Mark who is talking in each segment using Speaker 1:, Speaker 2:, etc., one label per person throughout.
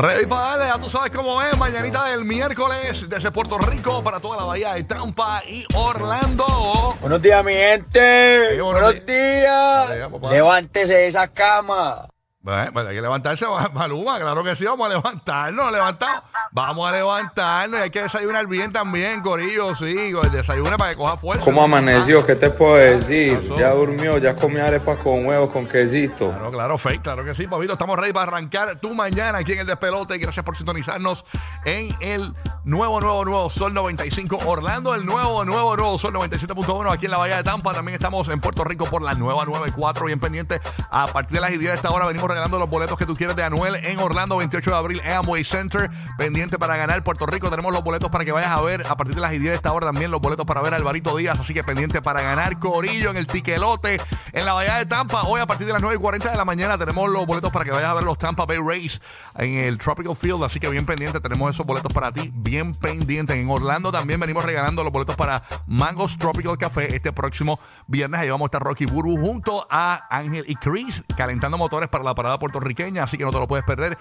Speaker 1: Ready para darle, ya tú sabes cómo es. Mañanita del miércoles desde Puerto Rico para toda la bahía de Tampa y Orlando.
Speaker 2: Buenos días, mi gente.
Speaker 1: Sí, buenos
Speaker 2: buenos
Speaker 1: días.
Speaker 2: Levántese de esa cama.
Speaker 1: Bueno, pues hay que levantarse, Maluma, claro que sí, vamos a levantarnos, levantamos. Vamos a levantarnos y hay que desayunar bien también, Corillo, sí, el desayuno para que coja fuerza.
Speaker 3: ¿Cómo amaneció? ¿Qué te puedo decir? Ya durmió, ya comió arepas con huevos, con quesito.
Speaker 1: Claro, claro, fake, claro que sí, papito. Estamos ready para arrancar tu mañana aquí en el despelote. Gracias por sintonizarnos en el nuevo, nuevo, nuevo Sol 95 Orlando, el nuevo, nuevo, nuevo Sol 97.1 aquí en la Bahía de Tampa. También estamos en Puerto Rico por la nueva 94, bien pendiente. A partir de las 10 de esta hora venimos regalando los boletos que tú quieres de Anuel en Orlando, 28 de abril, Amway Center. Pendiente para ganar Puerto Rico. Tenemos los boletos para que vayas a ver a partir de las 10 de esta hora también los boletos para ver a Alvarito Díaz. Así que pendiente para ganar Corillo en el Tiquelote en la Bahía de Tampa. Hoy a partir de las 9 y 40 de la mañana tenemos los boletos para que vayas a ver los Tampa Bay Rays en el Tropical Field. Así que bien pendiente, tenemos esos boletos para ti, bien pendiente. En Orlando también venimos regalando los boletos para Mangos Tropical Café este próximo viernes. Ahí vamos a estar Rocky Burbu junto a Ángel y Chris calentando motores para la parada puertorriqueña. Así que no te lo puedes perder.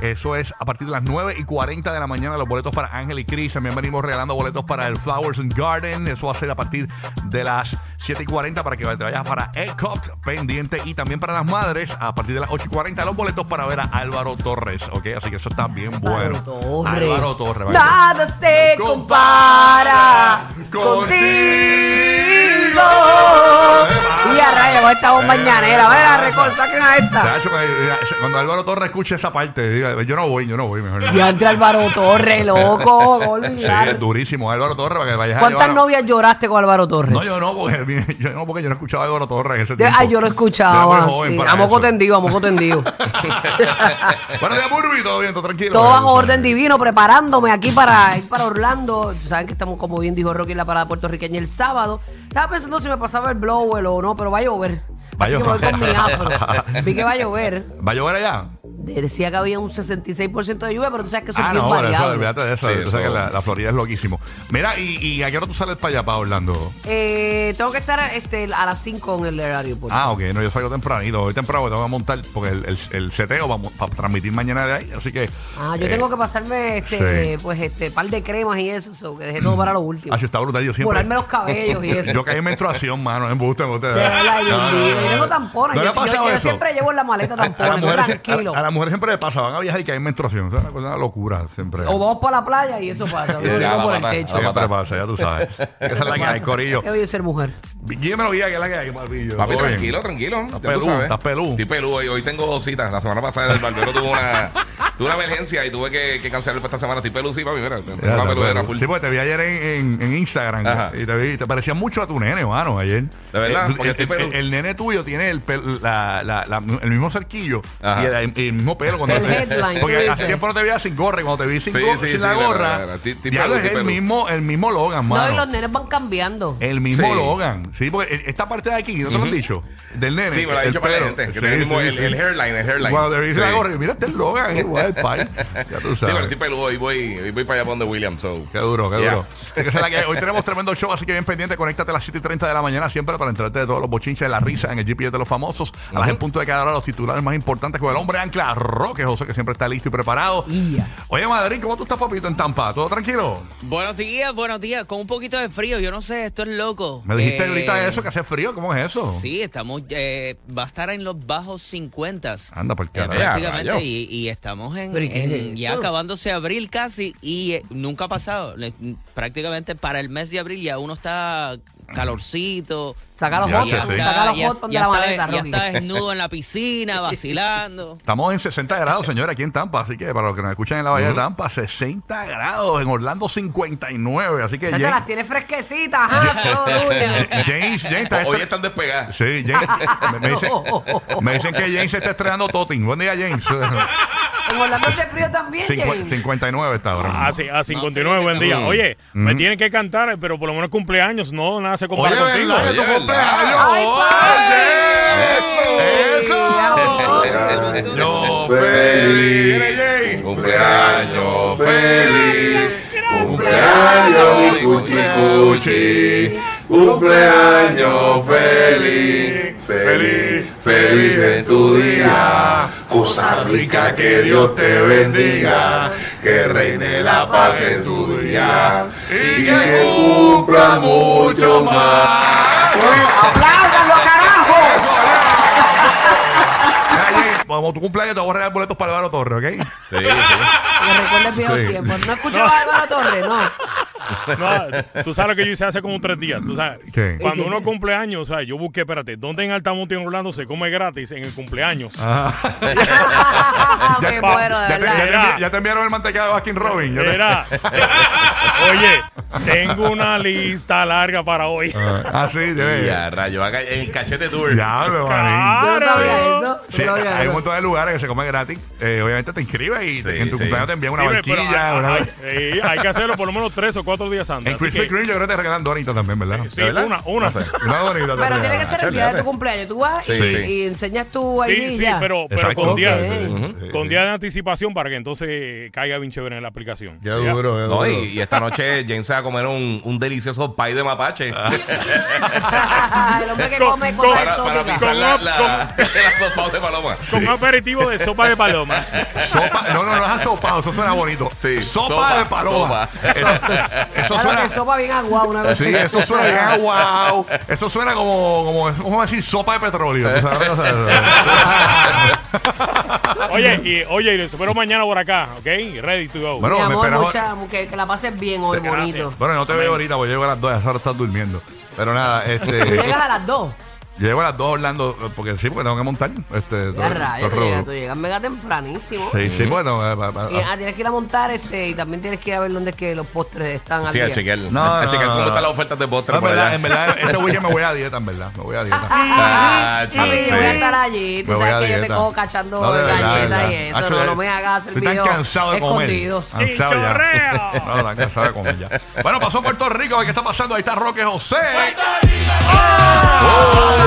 Speaker 1: Eso es a partir de las 9 y 40 de la mañana los boletos para Ángel y Chris. También venimos regalando boletos para el Flowers and Garden. Eso va a ser a partir de las 7 y 40 para que te vayas para Ecot pendiente. Y también para las madres a partir de las 8 y 40 los boletos para ver a Álvaro Torres. Ok, así que eso está bien bueno.
Speaker 4: Torres.
Speaker 1: Álvaro Torres. va a
Speaker 4: Nada se compara contigo. Esta bomba mañanera. A ver, a récord, saquen a esta.
Speaker 1: Chacho, que- Cuando Álvaro Torres escuche esa parte, diga, yo no voy, yo no voy, mejor.
Speaker 4: Y entre Álvaro Torres, loco. no
Speaker 1: Sí,
Speaker 4: olvidar.
Speaker 1: es durísimo. Álvaro Torres, para que vayas a
Speaker 4: ¿Cuántas
Speaker 1: llevar-
Speaker 4: novias lloraste con Álvaro Torres?
Speaker 1: No, yo no, porque yo no, porque yo no escuchaba a Álvaro Torres en ese
Speaker 4: De-
Speaker 1: tiempo.
Speaker 4: Ay, yo lo
Speaker 1: Yo era
Speaker 4: escuchaba.
Speaker 1: muy joven
Speaker 4: sí.
Speaker 1: para
Speaker 4: A moco
Speaker 1: eso.
Speaker 4: tendido, a moco tendido.
Speaker 1: Buenos días, Burby, todo bien, todo tranquilo.
Speaker 4: Todo bajo orden divino, preparándome aquí para ir para Orlando. Saben que estamos, como bien dijo Rocky, en la parada puertorriqueña el sábado. Estaba pensando si me pasaba el blower o no, pero va a llover. Así que voy con mi afro. Vi que va a llover.
Speaker 1: ¿Va a llover allá?
Speaker 4: De- Decía que había un 66% de lluvia, pero tú sabes que eso es
Speaker 1: Ah,
Speaker 4: bien
Speaker 1: no, por eso,
Speaker 4: variable.
Speaker 1: olvídate de eso.
Speaker 5: Sí,
Speaker 1: Tú sabes que la, la Florida es loquísimo. Mira, ¿y, y a qué hora tú sales para allá, para Orlando?
Speaker 4: Eh, tengo que estar este, a las 5 en el aeropuerto.
Speaker 1: Ah, ok, no, yo salgo tempranito. Hoy temprano tengo que montar, porque el, el, el seteo vamos para transmitir mañana de ahí, así que...
Speaker 4: Ah, yo
Speaker 1: eh,
Speaker 4: tengo que pasarme este,
Speaker 1: sí.
Speaker 4: pues este par de cremas y eso, so, que dejé todo para lo último.
Speaker 1: Ah, yo está brutal, yo siempre...
Speaker 4: Volarme los cabellos y eso.
Speaker 1: Yo caí en menstruación, mano, en buste, en
Speaker 4: mío, yo tengo tampones.
Speaker 1: ¿No le
Speaker 4: yo, siempre llevo en la maleta
Speaker 1: A- a,
Speaker 4: tampones, tranquilo.
Speaker 1: a, a las mujeres siempre le pasa, van a viajar y caen en menstruación. Es una, cosa- una locura siempre.
Speaker 4: O vamos para la playa y eso pasa.
Speaker 5: Ya,
Speaker 4: Uno
Speaker 5: la
Speaker 4: por el
Speaker 5: mata,
Speaker 4: techo.
Speaker 5: la
Speaker 1: Siempre
Speaker 5: mata.
Speaker 1: pasa, ya tú sabes. Esa es la que hay, corillo.
Speaker 4: Qué bello ser mujer.
Speaker 1: Dímelo, guía, que es la que hay, papillo.
Speaker 5: Papi, tranquilo, tranquilo.
Speaker 1: Estás
Speaker 5: ya
Speaker 1: pelú,
Speaker 5: sabes.
Speaker 1: estás pelú.
Speaker 5: Estoy pelú. Hoy, hoy tengo dos citas. La semana pasada el barbero tuvo una, tuvo una emergencia y tuve que, que cancelar para esta semana. Estoy pelú, sí, papi. Mira, tengo
Speaker 1: Ya,
Speaker 5: una
Speaker 1: está
Speaker 5: peludera
Speaker 1: pelú.
Speaker 5: full.
Speaker 1: Sí, porque te vi ayer en, en, en Instagram
Speaker 5: Ajá.
Speaker 1: y te, vi, te parecía mucho a tu nene, mano, ayer.
Speaker 5: ¿De verdad?
Speaker 1: Eh,
Speaker 5: Porque
Speaker 1: el,
Speaker 5: estoy
Speaker 1: el-
Speaker 5: pelú.
Speaker 1: el nene tuyo tiene el, pel- la, la, la- el mismo cerquillo
Speaker 5: Ajá.
Speaker 1: y el, el mismo pelo. Cuando
Speaker 4: El
Speaker 1: te-
Speaker 4: headline,
Speaker 1: Porque hace tiempo no te veía sin gorra y cuando te vi sin,
Speaker 5: Sí,
Speaker 1: go-
Speaker 5: sí,
Speaker 1: sin
Speaker 5: sí,
Speaker 1: la gorra, ya es el mismo, el mismo Logan,
Speaker 4: No, y
Speaker 1: mano.
Speaker 4: los nenes van cambiando.
Speaker 1: El mismo
Speaker 5: Sí.
Speaker 1: Logan. Sí, porque esta parte de aquí, ¿no te lo han dicho? Del nene.
Speaker 5: Sí, me lo ha
Speaker 1: el
Speaker 5: dicho para la gente. Que
Speaker 1: Sí,
Speaker 5: el, mismo,
Speaker 1: sí,
Speaker 5: el,
Speaker 1: sí.
Speaker 5: el hairline, el hairline.
Speaker 1: Cuando te vi sin la
Speaker 5: Sí.
Speaker 1: gorra, y mira, este es Logan, es igual, pai. Ya tú
Speaker 5: Sí,
Speaker 1: sabes.
Speaker 5: pero estoy pelú. Hoy voy, voy para allá donde William. So.
Speaker 1: Qué duro, qué duro. Hoy tenemos tremendo show, así que bien pendiente. Conéctate a las 7 y 30 de la mañana siempre para enterarte de todos los bochinches de la risa en el GPS de los famosos. A las en punto de cada hora los titulares más importantes con el hombre Roque José, que siempre está listo y preparado.
Speaker 4: Ya.
Speaker 1: Oye, Madrid, ¿cómo tú estás, papito, en Tampa? ¿Todo tranquilo?
Speaker 6: Buenos días, buenos días. Con un poquito de frío, yo no sé, esto es loco.
Speaker 1: Me dijiste
Speaker 6: Eh,
Speaker 1: ahorita eso, que hace frío. ¿Cómo es eso?
Speaker 6: Sí, estamos, eh, va a estar en los bajos 50.
Speaker 1: Anda, por
Speaker 6: Eh, prácticamente, y, y estamos en,
Speaker 4: Pero, ¿y qué
Speaker 6: en ya acabándose abril casi y eh, nunca ha pasado. Prácticamente para el mes de abril ya uno está calorcito.
Speaker 4: Saca los
Speaker 1: Ya,
Speaker 4: hot,
Speaker 1: sí.
Speaker 4: saca los
Speaker 6: ya-
Speaker 4: hot de
Speaker 6: ya
Speaker 4: la
Speaker 6: está-
Speaker 4: maleta,
Speaker 6: ya
Speaker 4: Rocky.
Speaker 6: está desnudo en la piscina, vacilando.
Speaker 1: Estamos en 60 grados, señores, aquí en Tampa. Así que para los que nos escuchan en la Bahía de Tampa, 60 grados. En Orlando, 59. Así que
Speaker 4: Chacha,
Speaker 1: James,
Speaker 4: las tiene fresquecitas, ajá.
Speaker 1: James, James está
Speaker 5: Hoy están despegadas.
Speaker 1: Sí, James. me, me dicen, me dicen que James se está estrenando Totin. Buen día, James.
Speaker 4: En Orlando hace frío también,
Speaker 1: Cincu-
Speaker 4: James.
Speaker 1: 59 está ahora.
Speaker 7: Ah, sí, a 59, buen día. Oye, me tienen que cantar, pero por lo menos cumpleaños, no, nada se compara
Speaker 1: Oye,
Speaker 7: contigo.
Speaker 1: ¿verdad que tu
Speaker 5: Oye,
Speaker 1: cumpleaños?
Speaker 4: Ay,
Speaker 1: Oye, ¡Eso! Cumpleaños feliz.
Speaker 5: Cumpleaños
Speaker 3: feliz, cumpleaños cuchi cuchi, cumpleaños feliz, feliz, feliz en tu día, cosa rica que Dios te bendiga, que reine la paz en tu día y que cumpla mucho más.
Speaker 4: ¡Apláudalo, carajo!
Speaker 1: Como tu cumpleaños te voy a regalar boletos para Álvaro Torres, ¿ok?
Speaker 5: Sí, sí.
Speaker 4: Me recuerda el viejo
Speaker 1: Sí.
Speaker 4: tiempo. No escucho a Álvaro Torres, no.
Speaker 7: No, tú sabes lo que yo hice hace como tres días. Tú sabes,
Speaker 1: ¿Qué?
Speaker 7: cuando
Speaker 4: Sí, sí.
Speaker 7: uno cumple años, o sea, yo busqué, espérate, ¿dónde en Altamonte en Orlando se come gratis en el cumpleaños?
Speaker 4: Me muero, de
Speaker 1: Ya te, ya,
Speaker 4: verdad.
Speaker 1: te,
Speaker 7: Era.
Speaker 1: ya te enviaron el mantecado de Baskin Robin. Ya te-
Speaker 7: Era, oye, tengo una lista larga para hoy.
Speaker 1: Ah, sí, debe.
Speaker 5: Y a rayo, en el cachete tour.
Speaker 1: Diablo, manín.
Speaker 7: Claro.
Speaker 4: Yo no sabía eso.
Speaker 1: Sí, hay un montón de lugares que se comen gratis. Eh, obviamente te inscribes y
Speaker 5: Sí,
Speaker 1: en tu
Speaker 5: sí.
Speaker 1: cumpleaños te envían una
Speaker 7: Sí, pero
Speaker 1: barquilla.
Speaker 7: hay,
Speaker 1: una-
Speaker 7: hay- hay- hay que hacerlo por lo menos tres o cuatro días antes.
Speaker 1: En
Speaker 7: así
Speaker 1: Krispy
Speaker 7: que-
Speaker 1: Kreme yo creo que te regalan donitas también, ¿verdad?
Speaker 7: Sí,
Speaker 5: ¿De verdad?
Speaker 7: una, una.
Speaker 5: No sé.
Speaker 1: Una donita
Speaker 4: Pero tiene que ser el día de tu cumpleaños. Tú vas y,
Speaker 5: Sí, sí.
Speaker 4: y enseñas tu ID
Speaker 7: Sí, sí,
Speaker 4: ya.
Speaker 7: pero, con, día, con día de anticipación para que entonces caiga bien chévere en la aplicación.
Speaker 1: Qué
Speaker 7: ¿Ya?
Speaker 1: duro,
Speaker 5: No,
Speaker 1: duro.
Speaker 5: y, y esta noche James se va a comer un, un delicioso pie de mapache.
Speaker 4: el hombre que
Speaker 7: Con-
Speaker 4: come
Speaker 7: con-
Speaker 4: cosas
Speaker 5: para, para
Speaker 4: exóticas.
Speaker 5: pisar la,
Speaker 7: Con-
Speaker 5: la, la sopa de paloma.
Speaker 7: Con un aperitivo de sopa de paloma.
Speaker 1: Sopa, no, no, no es asopado, eso suena bonito.
Speaker 5: Sí,
Speaker 1: sopa,
Speaker 5: sopa,
Speaker 1: de paloma.
Speaker 5: sopa.
Speaker 1: Eso, eso
Speaker 4: Claro
Speaker 1: suena.
Speaker 4: que sopa bien agua una vez.
Speaker 1: Sí, eso suena bien wow. Eso suena como, como, vamos a decir, sopa de petróleo.
Speaker 7: Oye, y oye, y les espero mañana por acá, ¿ok? Ready to go.
Speaker 1: Bueno,
Speaker 4: Mi
Speaker 1: me
Speaker 4: amor,
Speaker 1: esperaba-
Speaker 4: mucha, que, que la pases bien hoy,
Speaker 7: Gracias.
Speaker 4: bonito.
Speaker 1: bueno, no te veo ahorita porque llego a las 2, ahora estás durmiendo. Pero nada, este.
Speaker 4: llegas a las 2.
Speaker 1: Llego a las 2 Orlando, porque sí, porque tengo que montar. Este,
Speaker 4: Ya
Speaker 1: todo-
Speaker 4: rayos,
Speaker 1: todo
Speaker 4: tú llegas, tú llegas mega tempranísimo.
Speaker 1: Sí, sí, bueno. eh, pa- pa-
Speaker 4: Y, ah, tienes que ir a montar este y también tienes que ir a ver dónde es que los postres están al
Speaker 5: Sí, a chequear.
Speaker 1: No,
Speaker 5: a
Speaker 1: no,
Speaker 5: chequear
Speaker 1: no,
Speaker 5: cómo
Speaker 1: no.
Speaker 5: están las ofertas de postre
Speaker 1: No, en
Speaker 5: por
Speaker 1: verdad,
Speaker 5: allá.
Speaker 1: en verdad, este weekend me voy a dieta, en verdad. Me voy a dieta.
Speaker 5: Tacho,
Speaker 4: Papi, yo voy a
Speaker 5: sí.
Speaker 4: estar allí. Tú
Speaker 1: Me voy
Speaker 4: sabes que yo te
Speaker 1: dieta.
Speaker 4: cojo cachando
Speaker 1: No, de verdad, de
Speaker 4: galletas
Speaker 1: verdad.
Speaker 4: y eso.
Speaker 1: Hacho,
Speaker 4: No, no me hagas hacer
Speaker 1: Estoy tan
Speaker 4: videos
Speaker 1: cansado de comer.
Speaker 4: escondidos.
Speaker 1: Cansado ya.
Speaker 7: ¡Chichorreo!
Speaker 1: No, tan cansado de comer ya. Bueno, pasó Puerto Rico. ¿Qué está pasando? Ahí está Roque José. ¡Oh!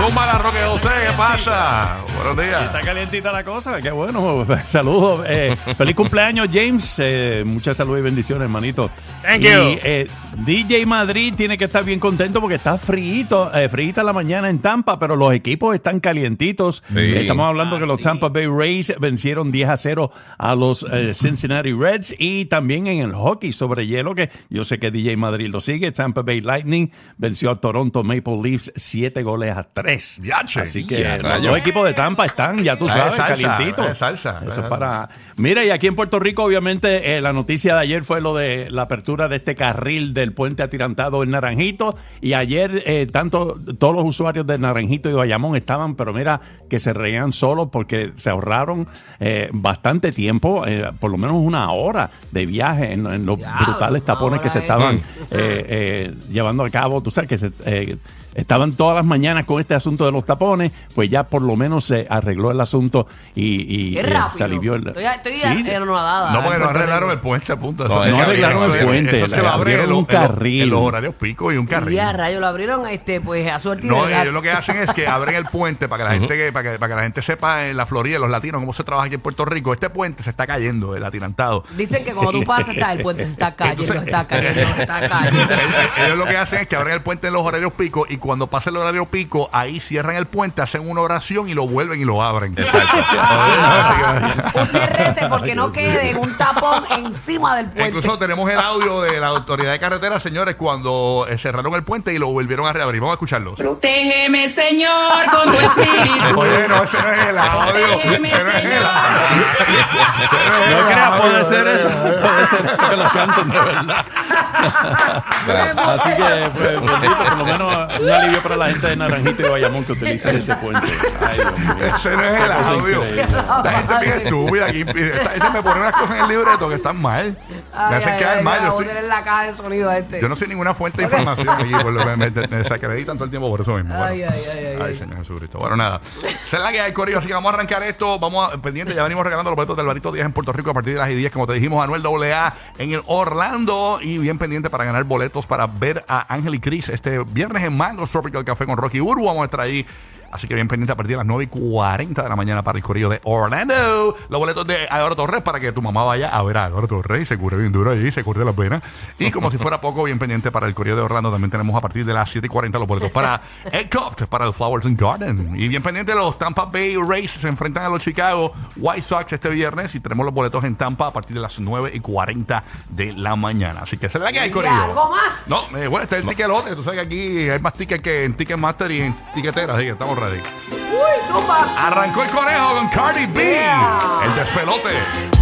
Speaker 1: Zumba la Roque José. ¿Qué pasa? Buenos días.
Speaker 8: Está calientita la cosa, qué bueno. Saludos. eh, feliz cumpleaños, James. Eh, mucha salud y bendiciones, hermanito.
Speaker 7: Thank
Speaker 8: y,
Speaker 7: you.
Speaker 8: eh, DJ Madrid tiene que estar bien contento porque está fríito, eh, fríita la mañana en Tampa, pero los equipos están calientitos.
Speaker 5: Sí.
Speaker 8: Eh, Estamos hablando que los Tampa Bay Rays vencieron 10 a 0 a los eh, Cincinnati Reds y también en el hockey sobre hielo, que yo sé que DJ Madrid lo sigue. Tampa Bay Lightning venció a Toronto Maple Leafs 7 goles a 3. Así que los dos equipos de Tampa están, ya tú sabes,
Speaker 1: es salsa,
Speaker 8: calientitos.
Speaker 1: es salsa.
Speaker 8: Eso es para. Mira, y aquí en Puerto Rico, obviamente, eh, la noticia de ayer fue lo de la apertura de este carril del puente atirantado en Naranjito. Y ayer, eh, tanto todos los usuarios de Naranjito y Bayamón estaban, pero mira, que se reían solos porque se ahorraron eh, bastante tiempo, eh, por lo menos una hora de viaje en, en los brutales tapones que se
Speaker 4: hora,
Speaker 8: estaban
Speaker 4: eh.
Speaker 8: eh, eh, llevando a cabo. Tú sabes que se, eh, estaban todas las mañanas con este asunto de los tapones, pues ya por lo menos se arregló el asunto y, y, eh, se alivió el.
Speaker 4: Estoy, estoy
Speaker 8: Sí,
Speaker 4: anonadada.
Speaker 1: No, porque
Speaker 4: en
Speaker 1: no arreglaron el puente, punto.
Speaker 5: No, arreglaron
Speaker 8: el puente,
Speaker 1: Eso se
Speaker 8: le abrieron
Speaker 1: en los-
Speaker 8: un carril.
Speaker 1: En los horarios pico y un carril.
Speaker 4: Y a rayo lo abrieron este, pues a suerte
Speaker 1: No, ellos lo que hacen es que abren el puente para que la gente que, para que, para que la gente sepa en la Florida, los latinos, cómo se trabaja aquí en Puerto Rico. Este puente se está cayendo, el atirantado.
Speaker 4: Dicen que cuando tú pasas, está, el puente se está cayendo,
Speaker 1: Entonces,
Speaker 4: está cayendo, está cayendo.
Speaker 1: Ellos, ellos lo que hacen es que abren el puente en los horarios pico y cuando pasa el horario pico, ahí cierran el puente, hacen una oración y lo vuelven y lo abren.
Speaker 5: Exacto.
Speaker 4: Usted rece porque no quede un tapón encima del puente.
Speaker 1: Incluso tenemos el audio de la autoridad de carretera, señores, cuando eh, cerraron el puente y lo volvieron a reabrir. Vamos a escucharlos.
Speaker 9: Protégeme, Señor, con tu espíritu.
Speaker 1: Oye, no, ese no es el audio. No
Speaker 8: puede ser eso, puede ser eso que lo canten de verdad. Así que, pues, bendito, por lo menos un alivio para la gente de Naranjito y Bayamón que utiliza en ese puente. Ay, Dios mío.
Speaker 1: Ese no es el audio. La gente bien estúpida aquí. Esta gente me pone unas cosas en el libreto que están mal. Me hacen quedar mal. Yo,
Speaker 4: voy a
Speaker 1: estoy-
Speaker 4: la caja de sonido a este.
Speaker 1: yo no soy ninguna fuente de información aquí. Por lo que me, desacreditan todo el tiempo por eso mismo.
Speaker 4: Ay, ay, ay, ay.
Speaker 1: Señor Jesucristo. Bueno, nada. Esa es la que hay, Corillo. Así que vamos a arrancar esto. Vamos a, pendiente. Ya venimos regalando los boletos del Barito 10 en Puerto Rico a partir de las 10. Como te dijimos, Anuel AA en el Orlando. Y bien pendiente para ganar boletos para ver a Ángel y Chris este viernes en Mango Tropical Café con Rocky Urbu. Vamos a estar ahí. Así que bien pendiente a partir de las 9 y 40 de la mañana para el Corillo de Orlando. Los boletos de Álvaro Torres para que tu mamá vaya a ver a Álvaro Torres y se cure bien duro allí, se cure las venas. Y como si fuera poco, bien pendiente para el Corillo de Orlando. También tenemos a partir de las 7 y 40 los boletos para Egg Cup, para el Flowers and Garden. Y bien pendiente los Tampa Bay Rays se enfrentan a los Chicago White Sox este viernes. Y tenemos los boletos en Tampa a partir de las 9 y 40 de la mañana. Así que esa es la que hay,
Speaker 4: ¿Y
Speaker 1: Corillo.
Speaker 4: algo más?
Speaker 1: No, eh, bueno, este es el tiquelote. Tú sabes que aquí hay más tickets que en Ticketmaster y en Tiquetera. Así que estamos ready.
Speaker 4: Uy, zumba.
Speaker 1: Arrancó el conejo con Cardi B.
Speaker 4: Yeah.
Speaker 1: El despelote.